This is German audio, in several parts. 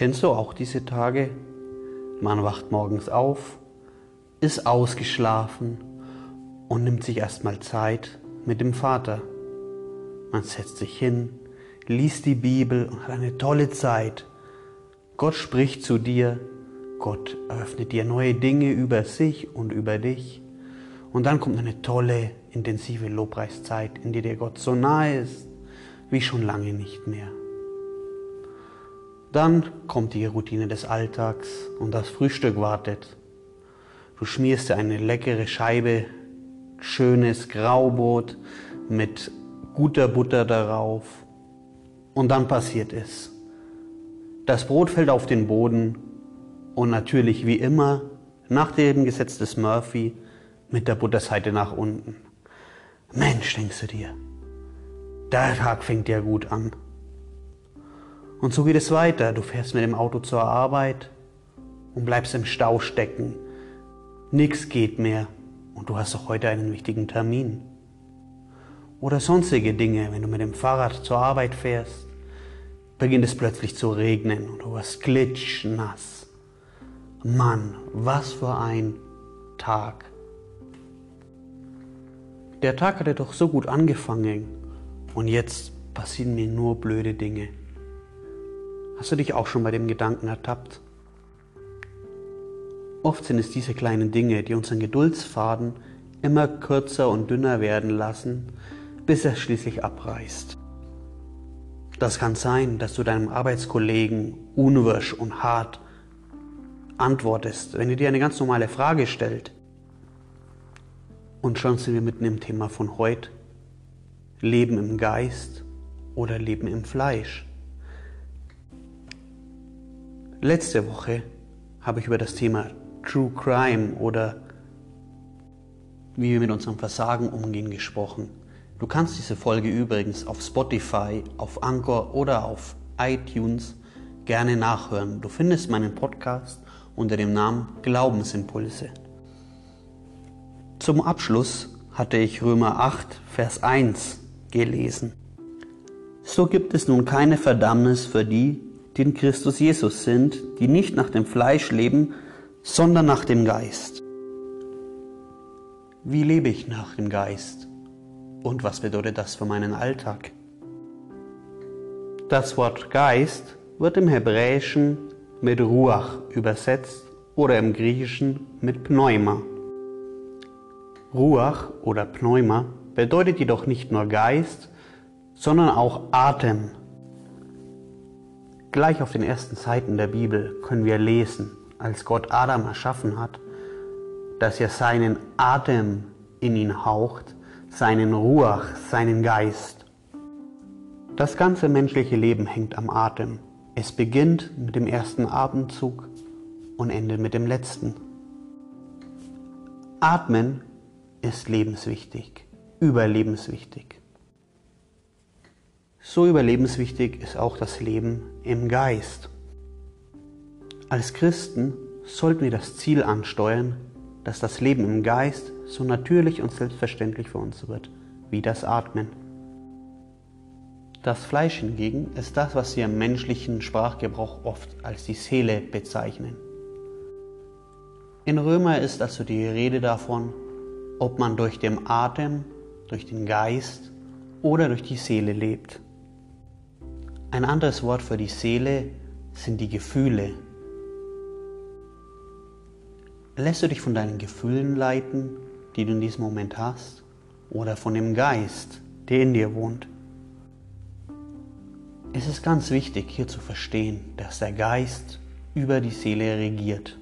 Kennst du auch diese Tage? Man wacht morgens auf, ist ausgeschlafen und nimmt sich erstmal Zeit mit dem Vater. Man setzt sich hin, liest die Bibel und hat eine tolle Zeit. Gott spricht zu dir, Gott eröffnet dir neue Dinge über sich und über dich. Und dann kommt eine tolle, intensive Lobpreiszeit, in der dir Gott so nahe ist wie schon lange nicht mehr. Dann kommt die Routine des Alltags und das Frühstück wartet. Du schmierst dir eine leckere Scheibe schönes Graubrot mit guter Butter darauf. Und dann passiert es. Das Brot fällt auf den Boden und natürlich wie immer nach dem Gesetz des Murphy mit der Butterseite nach unten. Mensch, denkst du dir, der Tag fängt ja gut an. Und so geht es weiter. Du fährst mit dem Auto zur Arbeit und bleibst im Stau stecken. Nix geht mehr und du hast doch heute einen wichtigen Termin. Oder sonstige Dinge, wenn du mit dem Fahrrad zur Arbeit fährst, beginnt es plötzlich zu regnen und du wirst klitschnass. Mann, was für ein Tag. Der Tag hatte doch so gut angefangen und jetzt passieren mir nur blöde Dinge. Hast du dich auch schon bei dem Gedanken ertappt? Oft sind es diese kleinen Dinge, die unseren Geduldsfaden immer kürzer und dünner werden lassen, bis er schließlich abreißt. Das kann sein, dass du deinem Arbeitskollegen unwirsch und hart antwortest, wenn er dir eine ganz normale Frage stellt. Und schon sind wir mitten im Thema von heute. Leben im Geist oder Leben im Fleisch. Letzte Woche habe ich über das Thema True Crime oder wie wir mit unserem Versagen umgehen gesprochen. Du kannst diese Folge übrigens auf Spotify, auf Anchor oder auf iTunes gerne nachhören. Du findest meinen Podcast unter dem Namen Glaubensimpulse. Zum Abschluss hatte ich Römer 8, Vers 1 gelesen. So gibt es nun keine Verdammnis für die, die in Christus Jesus sind, die nicht nach dem Fleisch leben, sondern nach dem Geist. Wie lebe ich nach dem Geist? Und was bedeutet das für meinen Alltag? Das Wort Geist wird im Hebräischen mit Ruach übersetzt oder im Griechischen mit Pneuma. Ruach oder Pneuma bedeutet jedoch nicht nur Geist, sondern auch Atem. Gleich auf den ersten Seiten der Bibel können wir lesen, als Gott Adam erschaffen hat, dass er seinen Atem in ihn haucht, seinen Ruach, seinen Geist. Das ganze menschliche Leben hängt am Atem. Es beginnt mit dem ersten Atemzug und endet mit dem letzten. Atmen ist lebenswichtig, überlebenswichtig. So überlebenswichtig ist auch das Leben im Geist. Als Christen sollten wir das Ziel ansteuern, dass das Leben im Geist so natürlich und selbstverständlich für uns wird wie das Atmen. Das Fleisch hingegen ist das, was wir im menschlichen Sprachgebrauch oft als die Seele bezeichnen. In Römer ist also die Rede davon, ob man durch den Atem, durch den Geist oder durch die Seele lebt. Ein anderes Wort für die Seele sind die Gefühle, Lässt du dich von deinen Gefühlen leiten, die du in diesem Moment hast, oder von dem Geist, der in dir wohnt? Es ist ganz wichtig hier zu verstehen, dass der Geist über die Seele regiert.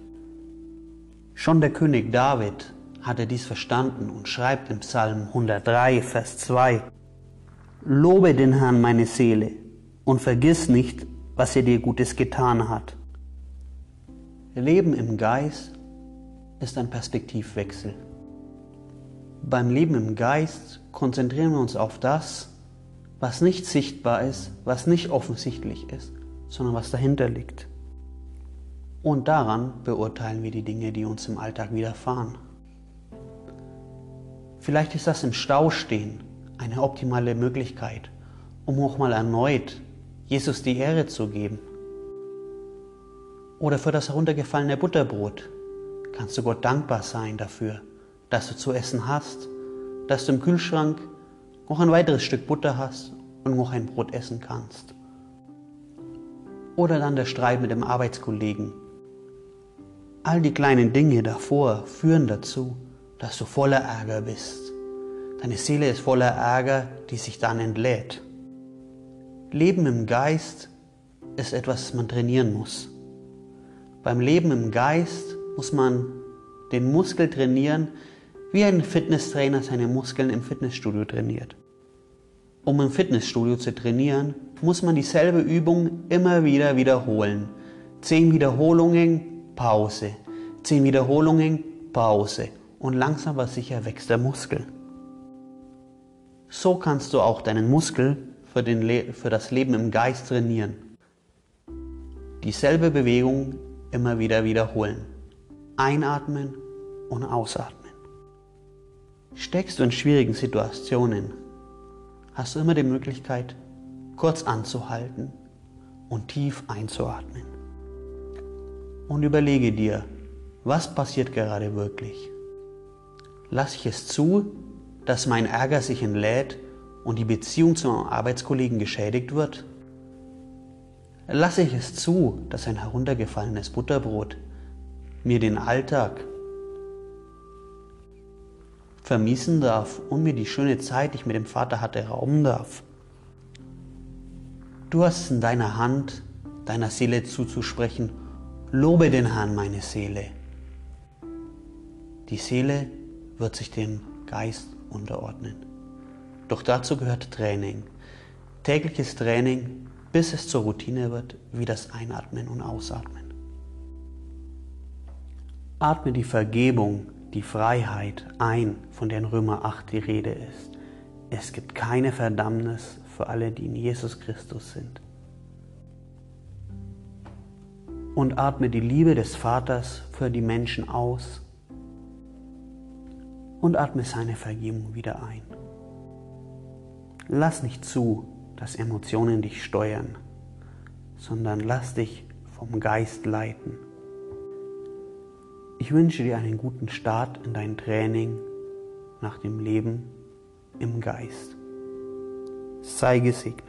Schon der König David hatte dies verstanden und schreibt im Psalm 103, Vers 2, Lobe den Herrn meine Seele und vergiss nicht, was er dir Gutes getan hat. Leben im Geist ist ein Perspektivwechsel. Beim Leben im Geist konzentrieren wir uns auf das, was nicht sichtbar ist, was nicht offensichtlich ist, sondern was dahinter liegt. Und daran beurteilen wir die Dinge, die uns im Alltag widerfahren. Vielleicht ist das im Stau stehen eine optimale Möglichkeit, um auch mal erneut Jesus die Ehre zu geben. oder für das heruntergefallene Butterbrot kannst du Gott dankbar sein dafür, dass du zu essen hast, dass du im Kühlschrank noch ein weiteres Stück Butter hast und noch ein Brot essen kannst. Oder dann der Streit mit dem Arbeitskollegen. All die kleinen Dinge davor führen dazu, dass du voller Ärger bist. Deine Seele ist voller Ärger, die sich dann entlädt. Leben im Geist ist etwas, das man trainieren muss. Beim Leben im Geist muss man den Muskel trainieren, wie ein Fitnesstrainer seine Muskeln im Fitnessstudio trainiert. Um im Fitnessstudio zu trainieren, muss man dieselbe Übung immer wieder wiederholen. Zehn Wiederholungen, Pause. Zehn Wiederholungen, Pause. Und langsam aber sicher wächst der Muskel. So kannst du auch deinen Muskel für, den für das Leben im Geist trainieren. Dieselbe Bewegung immer wieder wiederholen. Einatmen und ausatmen. Steckst du in schwierigen Situationen, hast du immer die Möglichkeit, kurz anzuhalten und tief einzuatmen. Und überlege dir, was passiert gerade wirklich? Lass ich es zu, dass mein Ärger sich entlädt und die Beziehung zu meinem Arbeitskollegen geschädigt wird? Lasse ich es zu, dass ein heruntergefallenes Butterbrot mir den Alltag vermiesen darf und mir die schöne Zeit, die ich mit dem Vater hatte, rauben darf? Du hast es in deiner Hand, deiner Seele zuzusprechen, lobe den Herrn, meine Seele. Die Seele wird sich dem Geist unterordnen. Doch dazu gehört Training. Tägliches Training bis es zur Routine wird, wie das Einatmen und Ausatmen. Atme die Vergebung, die Freiheit ein, von der in Römer 8 die Rede ist. Es gibt keine Verdammnis für alle, die in Jesus Christus sind. Und atme die Liebe des Vaters für die Menschen aus und atme seine Vergebung wieder ein. Lass nicht zu, dass Emotionen dich steuern, sondern lass dich vom Geist leiten. Ich wünsche dir einen guten Start in dein Training nach dem Leben im Geist. Sei gesegnet.